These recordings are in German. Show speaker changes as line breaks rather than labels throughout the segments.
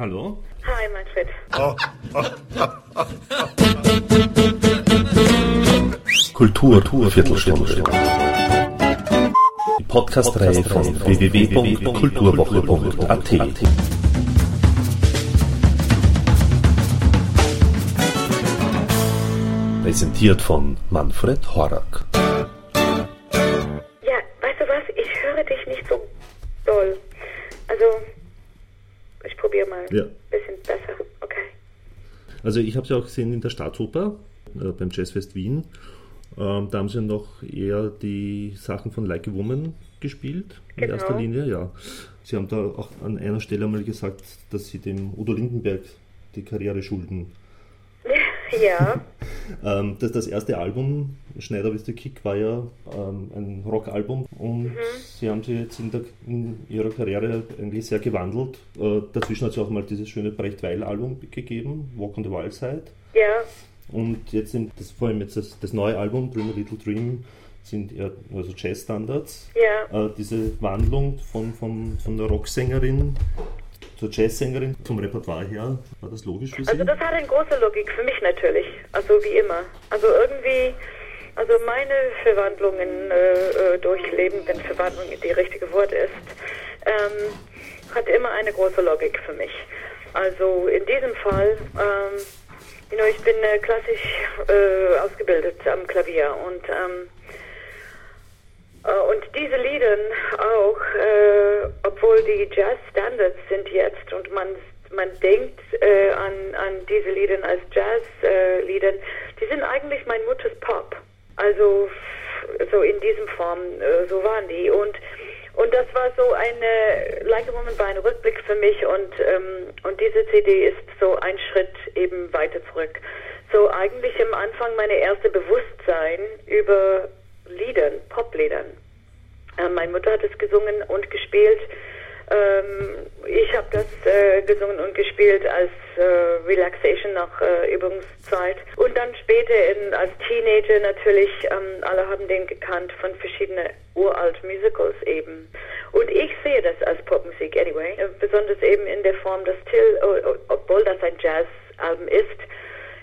Hallo?
Hi, Manfred.
Kultur, Kultur Viertelstunde. Die Podcast-Reihe von www.kulturwoche.at. Präsentiert von Manfred Horak.
Also ich
habe sie auch gesehen in der Staatsoper, äh, beim Jazzfest Wien. Ähm, da haben sie noch eher die Sachen von Like a Woman gespielt, in
Genau.
erster Linie, ja. Sie haben da auch an einer Stelle mal gesagt, dass sie dem Udo Lindenberg die Karriere schulden.
Ja,
Ähm, das, das erste Album, Schneider with the Kick, war ja ähm, ein Rockalbum und sie haben sie jetzt in, der, in ihrer Karriere eigentlich sehr gewandelt. Äh, dazwischen hat es auch mal dieses schöne Brecht-Weil-Album gegeben, Walk on the Wild Side.
ja,
Und jetzt sind das, vor allem jetzt das, das neue Album, Dream a Little Dream, sind eher also Jazzstandards.
ja.
Äh, diese Wandlung von, von, von der Rocksängerin zur Jazzsängerin, vom Repertoire her, war das logisch für Sie?
Also das hat eine große Logik für mich natürlich. Also wie immer. Also irgendwie, also meine Verwandlungen äh, äh, durchleben, wenn Verwandlung die richtige Wort ist, ähm, hat immer eine große Logik für mich. Also in diesem Fall, ähm, you know, ich bin äh, klassisch äh, ausgebildet am Klavier und ähm, äh, Und diese Lieder auch, äh, obwohl die Jazz-Standards sind jetzt und man, man denkt äh, an, an diese Lieder als Jazz-Lieder, die sind eigentlich mein Mutters Pop. Also so in diesem Form, äh, so waren die. Und, und das war so eine, Like a Woman war ein Rückblick für mich und, ähm, und diese CD ist so ein Schritt eben weiter zurück. So eigentlich am Anfang meine erste Bewusstsein über Liedern, Popliedern. Äh, meine Mutter hat es gesungen und gespielt. Ähm, ich habe das äh, gesungen und gespielt als äh, Relaxation nach äh, Übungszeit. Und dann später in, als Teenager natürlich, ähm, alle haben den gekannt von verschiedenen uralt Musicals eben. Und ich sehe das als Popmusik anyway, äh, besonders eben in der Form, dass Till, obwohl das ein Jazzalbum ist,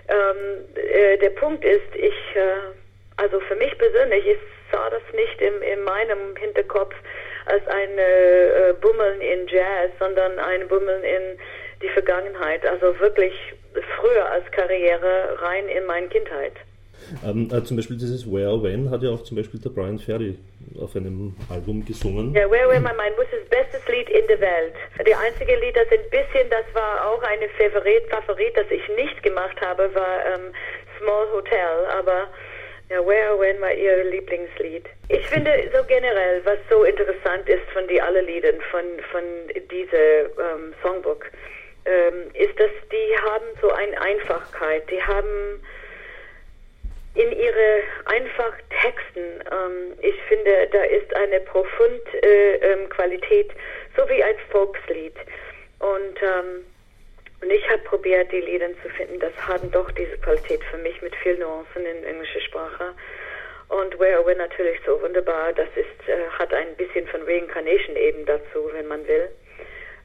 ähm, äh, der Punkt ist, ich, äh, also für mich persönlich, ich sah das nicht im, in meinem Hinterkopf als ein äh, Bummeln in Jazz, sondern ein Bummeln in die Vergangenheit. Also wirklich früher als Karriere rein in meine Kindheit.
Ähm, äh, zum Beispiel dieses Where When hat ja auch zum Beispiel der Brian Ferry auf einem Album gesungen.
Ja, Where Where My Mind was das bestes Lied in der Welt. Die einzige Lied, das ein bisschen, das war auch eine Favorit, Favorit, das ich nicht gemacht habe, war ähm, Small Hotel, aber ja, Where When war ihr Lieblingslied. Ich finde so generell, was so interessant ist von die alle Liedern von, von dieser ähm, Songbook, ähm, ist, dass die haben so eine Einfachkeit, die haben in ihre einfach Texten, ähm, ich finde, da ist eine profund äh, ähm, Qualität, so wie ein Volkslied. Und, ähm, und ich habe probiert, die Lieder zu finden, das haben doch diese Qualität für mich mit viel Nuancen in englischer Sprache. Und Where We're natürlich so wunderbar, das ist, äh, hat ein bisschen von Reincarnation eben dazu, wenn man will.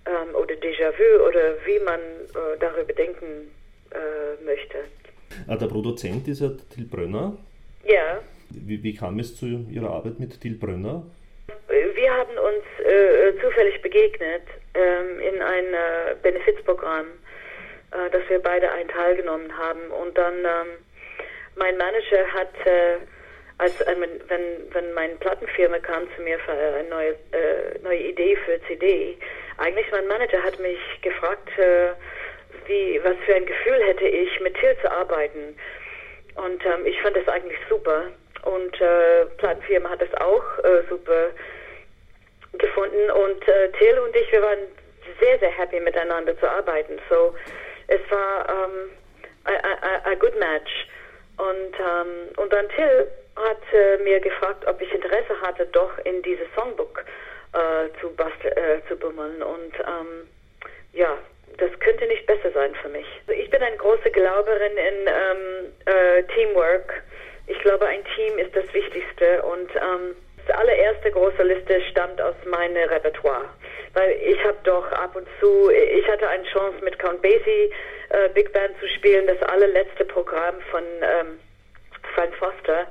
Ähm, oder Déjà-vu oder wie man äh, darüber denken äh, möchte.
Ah, der Produzent ist ja Till Brönner.
Ja.
Wie, wie kam es zu Ihrer Arbeit mit Till Brönner?
Wir haben uns äh, zufällig begegnet ähm, in einem Benefizprogramm, äh, das wir beide einen teilgenommen haben. Und dann ähm, mein Manager hat, äh, als äh, wenn, wenn meine Plattenfirma kam zu mir für eine neue, äh, neue Idee für CD, eigentlich mein Manager hat mich gefragt, äh, wie, was für ein Gefühl hätte ich, mit Till zu arbeiten. Und ähm, ich fand das eigentlich super. Und äh, Plattenfirma hat das auch äh, super gefunden. Und äh, Till und ich, wir waren sehr, sehr happy miteinander zu arbeiten. So, es war ähm, a good match. Und, ähm, und dann Till hat äh, mir gefragt, ob ich Interesse hatte, doch in dieses Songbook äh, zu, bastel, äh, zu bummeln. Und ähm, ja, das könnte nicht besser sein für mich. Also ich bin eine große Glauberin in ähm, äh, Teamwork. Ich glaube, ein Team ist das Wichtigste und ähm, die allererste große Liste stammt aus meinem Repertoire. Weil ich habe doch ab und zu, ich hatte eine Chance mit Count Basie äh, Big Band zu spielen, das allerletzte Programm von ähm, Frank Foster.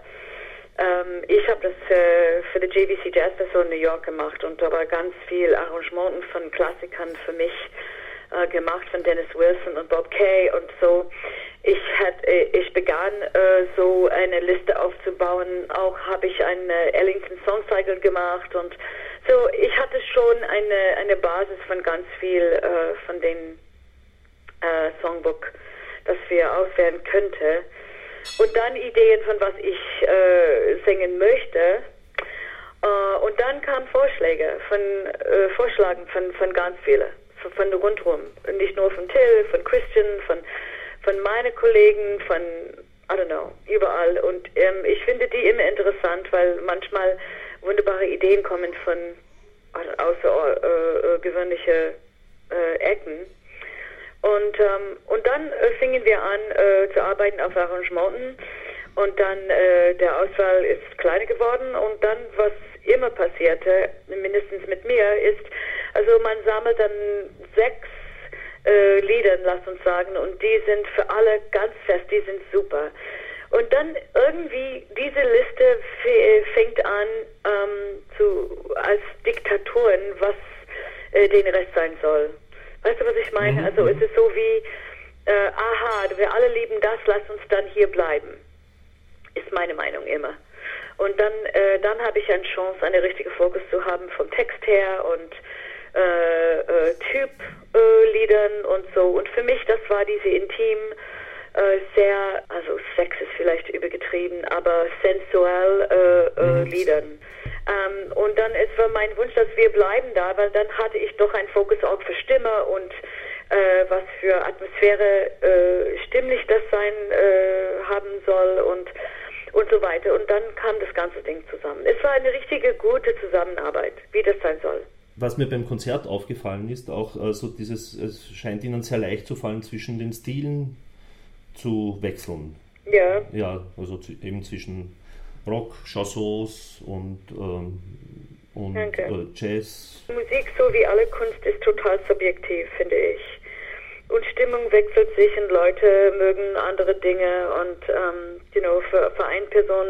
Ähm, ich habe das äh, für die JVC Jazz Festival in New York gemacht und da war ganz viel Arrangementen von Klassikern für mich äh, gemacht, von Dennis Wilson und Bob Kay und so. Ich, hat, äh, ich begann äh, so eine Liste aufzubauen. Auch habe ich eine Ellington Song Cycle gemacht und so. Ich hatte schon eine, eine Basis von ganz viel äh, von den äh, Songbook, das wir auswählen könnte. Und dann Ideen von was ich äh, singen möchte. Uh, und dann kamen Vorschläge von äh, Vorschlagen von, von ganz vielen, von, von rundherum. Nicht nur von Till, von Christian, von von meinen Kollegen, von, I don't know, überall. Und ähm, ich finde die immer interessant, weil manchmal wunderbare Ideen kommen von außergewöhnliche äh, äh, Ecken. Und, ähm, und dann äh, fingen wir an äh, zu arbeiten auf Arrangementen und dann äh, der Auswahl ist kleiner geworden und dann was immer passierte, mindestens mit mir, ist, also man sammelt dann sechs äh, Liedern, lass uns sagen, und die sind für alle ganz fest, die sind super. Und dann irgendwie diese Liste fängt an ähm, zu als Diktaturen, was äh, den Rest sein soll. Weißt du, was ich meine? Mhm. Also es ist so wie, äh, aha, wir alle lieben das, lass uns dann hier bleiben. Ist meine Meinung immer. Und dann, äh, dann habe ich eine Chance, eine richtige Fokus zu haben vom Text her und äh, äh, Typ-Liedern äh, und so. Und für mich, das war diese intim, äh, sehr, also Sex ist vielleicht übergetrieben, sensuell äh, äh. Ähm, und dann es war mein Wunsch, dass wir bleiben da, weil dann hatte ich doch einen Fokus auch für Stimme und äh, was für Atmosphäre äh, stimmlich das sein äh, haben soll und und so weiter. Und dann kam das ganze Ding zusammen. Es war eine richtige gute Zusammenarbeit, wie das sein soll
was mir beim Konzert aufgefallen ist, auch äh, so dieses, es scheint ihnen sehr leicht zu fallen, zwischen den Stilen zu wechseln.
Ja.
Ja, also eben zwischen Rock, Chansons und, ähm, und äh, Jazz.
Musik, so wie alle Kunst, ist total subjektiv, finde ich. Und Stimmung wechselt sich und Leute mögen andere Dinge und, ähm, you know, für, für eine Person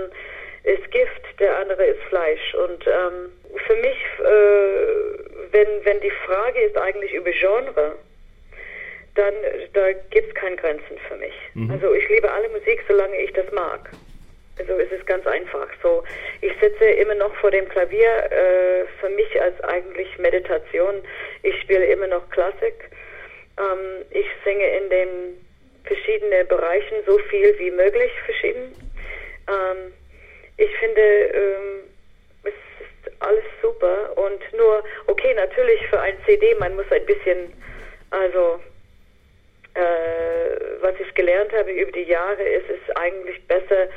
ist Gift, der andere ist Fleisch. Und ähm, für mich, äh, wenn, wenn die Frage ist eigentlich über Genre, dann da gibt es keine Grenzen für mich. Mhm. Also ich liebe alle Musik, solange ich das mag. Also es ist ganz einfach. So, ich sitze immer noch vor dem Klavier. Äh, für mich als eigentlich Meditation. Ich spiele immer noch Klassik. Ähm, ich singe in den verschiedenen Bereichen so viel wie möglich verschieden. Ähm, ich finde, ähm, es ist alles super und nur, okay, natürlich für ein CD, man muss ein bisschen, also, äh, was ich gelernt habe über die Jahre, ist es eigentlich besser,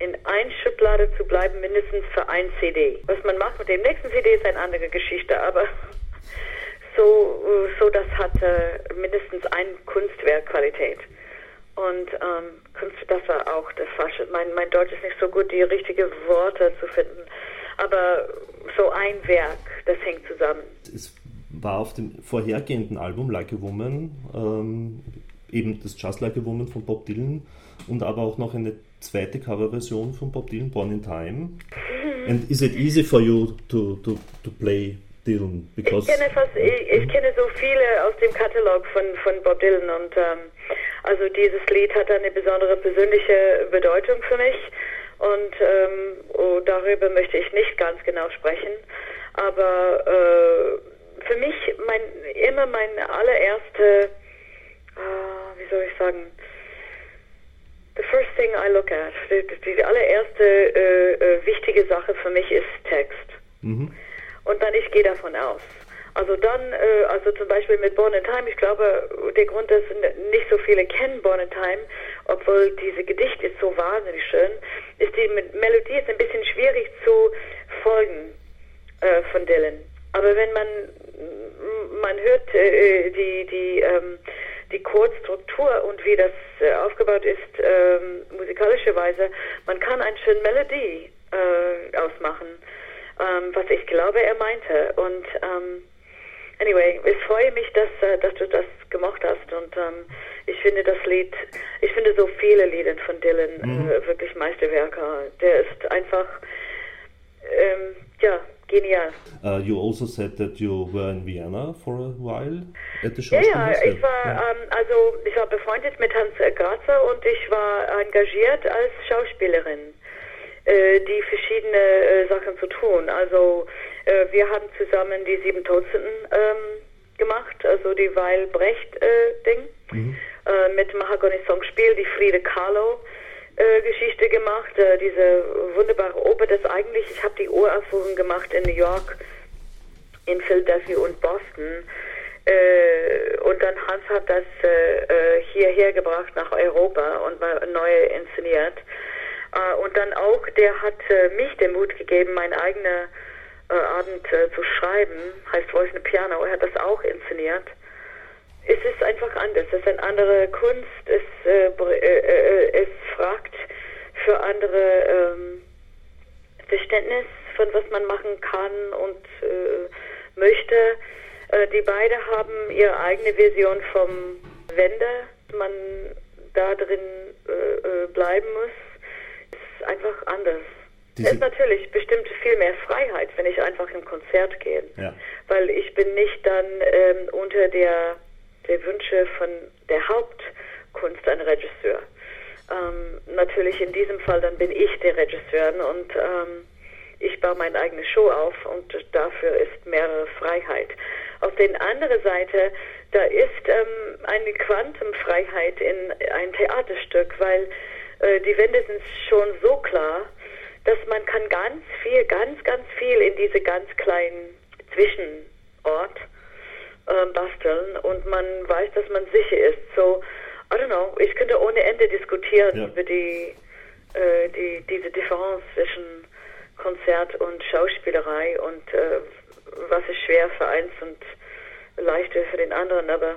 in ein Schublade zu bleiben, mindestens für ein CD. Was man macht mit dem nächsten CD ist eine andere Geschichte, aber so, so das hat äh, mindestens ein Kunstwerk Qualität. Und ähm, das war auch das Falsche. Mein, mein Deutsch ist nicht so gut, die richtigen Worte zu finden. Aber so ein Werk, das hängt zusammen.
Es war auf dem vorhergehenden Album Like a Woman ähm, eben das Just Like a Woman von Bob Dylan und aber auch noch eine zweite Coverversion von Bob Dylan, Born in Time. And is it easy for you to, to, to play Dylan?
Because ich kenne, fast, ich, ich kenne so viele aus dem Katalog von, von Bob Dylan und ähm, also dieses Lied hat eine besondere persönliche Bedeutung für mich und ähm, oh, darüber möchte ich nicht ganz genau sprechen. Aber äh, für mich mein, immer meine allererste, äh, wie soll ich sagen, the first thing I look at, die, die allererste äh, äh wichtige Sache für mich ist Text. Mhm. Und dann ich gehe davon aus. Also dann, äh, also zum Beispiel mit Born in Time, ich glaube, der Grund, dass nicht so viele kennen Born in Time, obwohl diese Gedicht ist so wahnsinnig schön, ist die Melodie ist ein bisschen schwierig zu folgen äh, von Dylan. Aber wenn man man hört äh, die die ähm, die Chordstruktur und wie das äh, aufgebaut ist ähm, musikalischerweise, man kann eine schöne Melodie äh, ausmachen, ähm, was ich glaube er meinte und ähm, anyway, ich freue mich, dass, äh, dass du das gemacht hast und ähm, ich finde das Lied, ich finde so viele Lieder von Dylan
Mhm.
äh, wirklich Meisterwerke. Der ist einfach, ähm, ja, genial.
Uh, you also said that you were in Vienna for a while at the
Ja, ja,
Schauspielhaus.
ich war,
Ja.
ähm, also ich war befreundet mit Hans Grazer und ich war engagiert als Schauspielerin, äh, die verschiedene äh, Sachen zu tun. Also äh, wir haben zusammen die Sieben Todsünden ähm, gemacht, also die Weil Brecht äh, Ding äh, mit Mahagoni Songspiel, die Friede Kahlo Geschichte gemacht, äh, diese wunderbare Oper, das eigentlich, ich habe die Uraufführung gemacht in New York in Philadelphia und Boston. Äh, und dann Hans hat das äh, äh, hierher gebracht nach Europa und mal neu inszeniert. Äh, und dann auch, der hat äh, mich den Mut gegeben, mein eigener äh, Abend äh, zu schreiben, heißt Voice in Piano. Er hat das auch inszeniert. Es ist einfach anders. Es ist eine andere Kunst. Es, äh, äh, äh, es fragt für andere ähm, Verständnis von was man machen kann und äh, möchte. Äh, die beide haben ihre eigene Vision vom Wende, man da drin äh, bleiben muss. Es ist einfach anders.
Diese-
es ist natürlich bestimmt viel mehr Freiheit, wenn ich einfach im Konzert gehe.
Ja.
Weil ich bin nicht dann ähm, unter der, der Wünsche von der Hauptkunst ein Regisseur. Ähm, natürlich in diesem Fall dann bin ich der Regisseur und ähm, ich baue meine eigene Show auf und dafür ist mehrere Freiheit. Auf der anderen Seite, da ist ähm, eine Quantumfreiheit in ein Theaterstück, weil äh, die Wände sind schon so klar, dass man kann ganz viel, ganz, ganz viel in diese ganz kleinen Zwischenort ähm, basteln und man weiß, dass man sicher ist. So, I don't know, ich könnte ohne Ende diskutieren
Ja.
über die, äh, die, diese Differenz zwischen Konzert und Schauspielerei und äh, was ist schwer für eins und leichter für den anderen, aber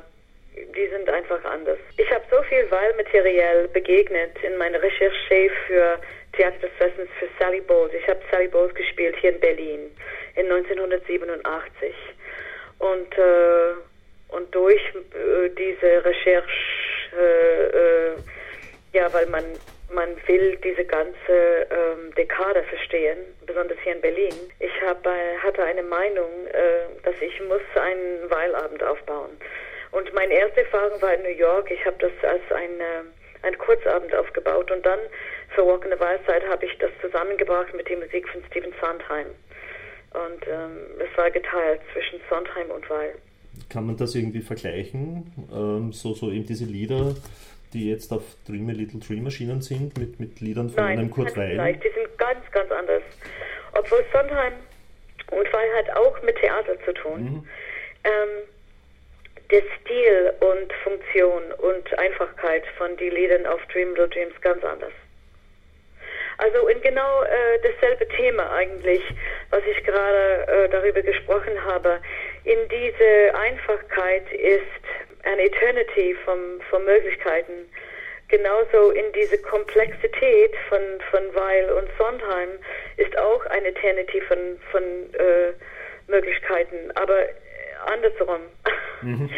die sind einfach anders. Ich habe so viel Wahlmaterial begegnet in meiner Recherche für Theater des Westens für Sally Bowles. Ich habe Sally Bowles gespielt hier in Berlin in 1987. Und, äh, und durch äh, diese Recherche, äh, ja, weil man, man will diese ganze ähm, Dekade verstehen, besonders hier in Berlin. Ich hab, äh, hatte eine Meinung, äh, dass ich muss einen Weilabend aufbauen. Und meine erste Erfahrung war in New York. Ich habe das als ein, äh, ein Kurzabend aufgebaut und dann für Walk in the Wild Side habe ich das zusammengebracht mit der Musik von Stephen Sondheim. Und ähm, es war geteilt zwischen Sondheim und Weil.
Kann man das irgendwie vergleichen? Ähm, so, so eben diese Lieder, die jetzt auf Dream a Little Dream erschienen sind, mit, mit Liedern von
Nein,
einem Kurt Weil?
Vergleich. Die sind ganz, ganz anders. Obwohl Sondheim und Weil hat auch mit Theater zu tun.
Mhm.
Ähm, der Stil und Funktion und Einfachkeit von den Liedern auf Dream Little Dreams ganz anders. Also in genau äh, dasselbe Thema eigentlich, was ich gerade äh, darüber gesprochen habe. In diese Einfachkeit ist eine Eternity vom, von Möglichkeiten. Genauso in diese Komplexität von, von Weil und Sondheim ist auch eine Eternity von, von äh, Möglichkeiten, aber äh, andersrum.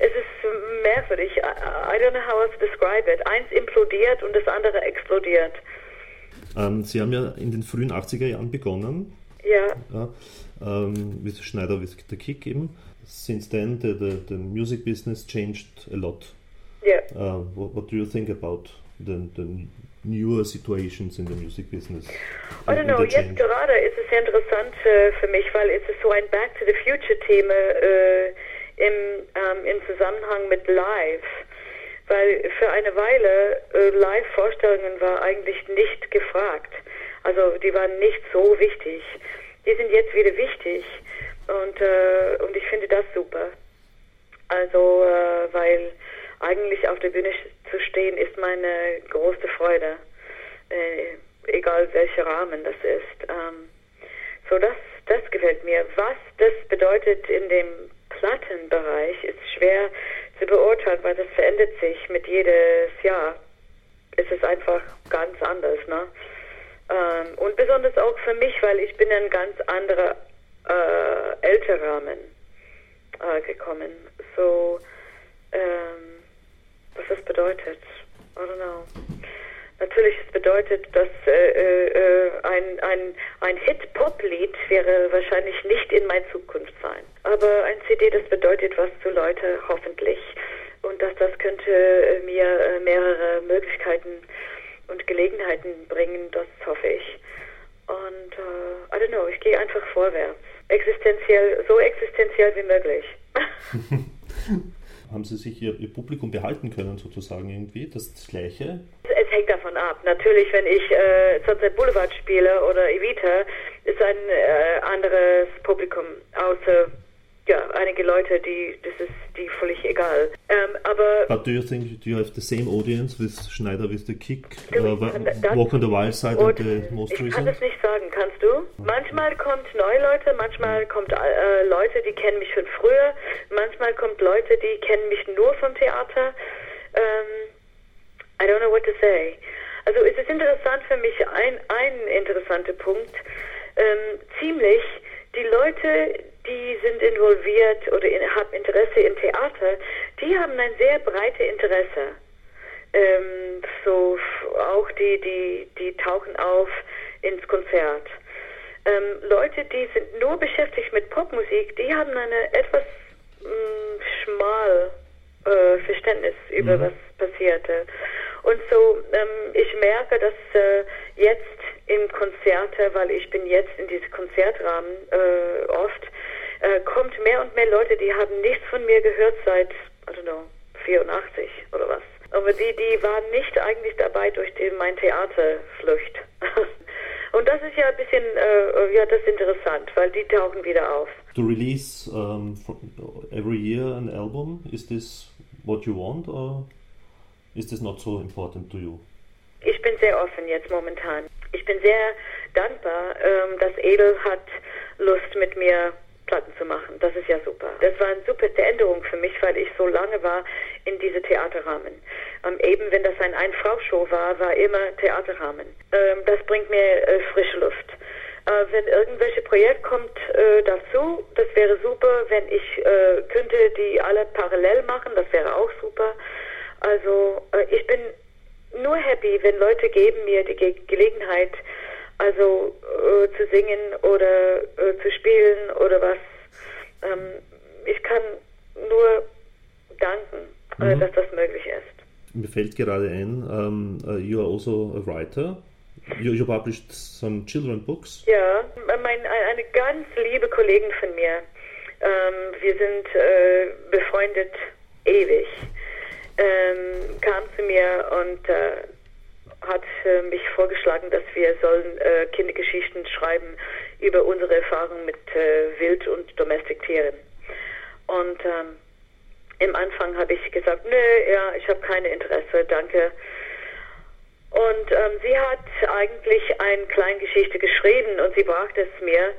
Es ist merkwürdig. I, I don't know how else to describe it. Eins implodiert und das andere explodiert.
Ähm, Sie haben ja in den frühen 80er Jahren begonnen,
Ja,
ja, ähm, with Schneider with the Kick eben. Since then, the, the, the music business changed a lot.
ja.
Uh, what, what do you think about the, the newer situations in the music business?
I don't know, jetzt gerade ist es sehr interessant äh, für mich, weil es ist so ein Back to the Future Thema äh, im, ähm, im Zusammenhang mit Live. Weil für eine Weile äh, Live-Vorstellungen war eigentlich nicht gefragt. Also die waren nicht so wichtig. Die sind jetzt wieder wichtig und, äh, und ich finde das super. Also, äh, weil eigentlich auf der Bühne zu stehen ist meine große Freude, äh, egal welcher Rahmen das ist. Ähm, so, das, das gefällt mir. Was das bedeutet in dem Plattenbereich ist schwer zu beurteilen, weil das verändert sich mit jedes Jahr. Es ist einfach ganz anders, ne? Ähm, und besonders auch für mich, weil ich bin ein ganz anderer äh, älterer Rahmen. äh, gekommen. So, ähm, was das bedeutet, I don't know. Natürlich, es bedeutet, dass äh, äh, ein, ein, ein Hit-Pop-Lied wäre wahrscheinlich nicht in meiner Zukunft sein. Aber ein CD, das bedeutet was zu Leute, hoffentlich. Und dass das könnte äh, mir äh, mehrere Möglichkeiten und Gelegenheiten bringen, das hoffe ich. Und äh, I don't know, ich gehe einfach vorwärts. Existenziell, so existenziell wie möglich.
Haben Sie sich Ihr, Ihr, Publikum behalten können, sozusagen irgendwie? Das Gleiche?
Hängt davon ab. Natürlich, wenn ich äh, Sunset Boulevard spiele oder Evita, ist ein äh, anderes Publikum, außer ja, einige Leute, die, das ist die völlig egal. Um, aber
But do you think do you have the same audience with Schneider with the Kick, uh, Walk on the Wild Side and the Most
ich
Recent?
Ich kann das nicht sagen, kannst du? Manchmal kommt neue Leute, manchmal kommt äh, Leute, die kennen mich schon früher, manchmal kommt Leute, die kennen mich nur vom Theater. Um, I don't know what to say. Also es ist interessant für mich, ein, ein interessanter Punkt, ähm, ziemlich die Leute, die sind involviert oder in, haben Interesse in Theater, die haben ein sehr breites Interesse. Ähm, so auch die, die, die tauchen auf ins Konzert. Ähm, Leute, die sind nur beschäftigt mit Popmusik, die haben eine etwas mh, mm, schmal äh, Verständnis über mhm. was passierte. Und so, ähm, ich merke, dass äh, jetzt in Konzerte, weil ich bin jetzt in diesem Konzertrahmen äh, oft, äh, kommt mehr und mehr Leute, die haben nichts von mir gehört seit, I don't know, 84 oder was. Aber die, die waren nicht eigentlich dabei durch die, mein Theaterflucht. und das ist ja ein bisschen, äh, ja, das ist interessant, weil die tauchen wieder auf.
To release um, every year an album, is this what you want or is this not so important to you?
Ich bin sehr offen jetzt momentan. Ich bin sehr dankbar, ähm, dass Edel hat Lust mit mir Platten zu machen. Das ist ja super. Das war eine super Änderung für mich, weil ich so lange war in diese Theaterrahmen. Ähm, eben wenn das ein Ein-Frau-Show war, war immer Theaterrahmen. Ähm, das bringt mir äh, frische Luft. Äh, wenn irgendwelche Projekt kommt äh, dazu, das wäre super. Wenn ich äh, könnte die alle parallel machen, das wäre auch super. Also äh, ich bin nur happy, wenn Leute geben mir die Ge Gelegenheit, also äh, zu singen oder äh, zu spielen oder was. Ähm, ich kann nur danken, mhm. dass das möglich ist.
Mir fällt gerade ein, um, uh, you are also a writer. You, you published some children books.
Ja, mein, eine ganz liebe Kollegin von mir. Ähm, wir sind äh, befreundet ewig. Ähm, kam zu mir und äh, hat äh, mich vorgeschlagen, dass wir sollen äh, Kindergeschichten schreiben über unsere Erfahrungen mit äh, Wild- und Domestiktieren. Und ähm, im Anfang habe ich gesagt, nö, ja, ich habe keine Interesse, danke. Und ähm, sie hat eigentlich eine kleine Geschichte geschrieben und sie brachte es mir.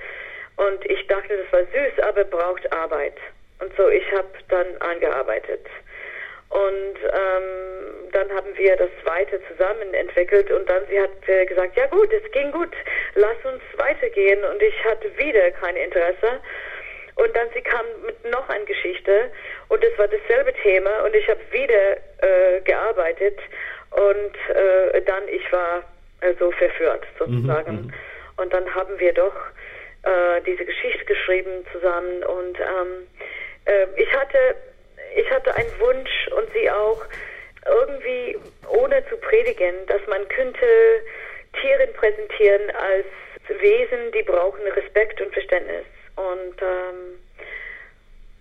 Und ich dachte, das war süß, aber braucht Arbeit. Und so, ich habe dann angearbeitet. Und ähm, dann haben wir das weiter zusammen entwickelt und dann sie hat äh, gesagt, ja gut, es ging gut, lass uns weitergehen und ich hatte wieder kein Interesse. Und dann sie kam mit noch einer Geschichte und es war dasselbe Thema und ich habe wieder äh, gearbeitet und äh, dann ich war äh, so verführt sozusagen. Mhm, mhm, und dann haben wir doch äh, diese Geschichte geschrieben zusammen und ähm, äh, ich hatte ich hatte einen Wunsch und sie auch, irgendwie ohne zu predigen, dass man könnte Tiere präsentieren als Wesen, die brauchen Respekt und Verständnis. Und ähm,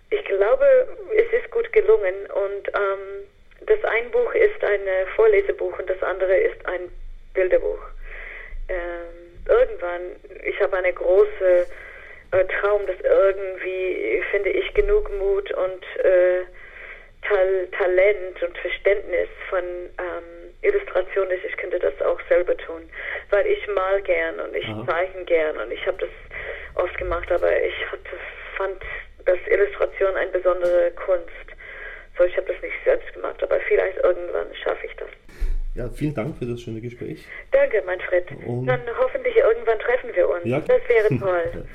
ich glaube, es ist gut gelungen. Und ähm, das ein Buch ist ein Vorlesebuch und das andere ist ein Bilderbuch. Ähm, irgendwann, ich habe eine große äh, Traum, dass irgendwie, finde ich, genug Mut und äh, Tal Talent und Verständnis von ähm, Illustration ist, ich könnte das auch selber tun, weil ich mal gern und ich Aha. zeichne gern und ich habe das oft gemacht, aber ich hatte, fand das Illustration eine besondere Kunst. So, ich habe das nicht selbst gemacht, aber vielleicht irgendwann schaffe ich das.
Ja, vielen Dank für das schöne Gespräch.
Danke, Manfred. Und Dann hoffentlich irgendwann treffen wir uns. Ja. Das wäre toll.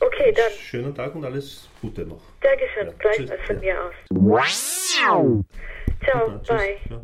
Okay, dann.
Schönen Tag und alles Gute noch.
Dankeschön.
Ja,
Gleichfalls von
Ja.
mir aus. Ciao,
Ja,
bye.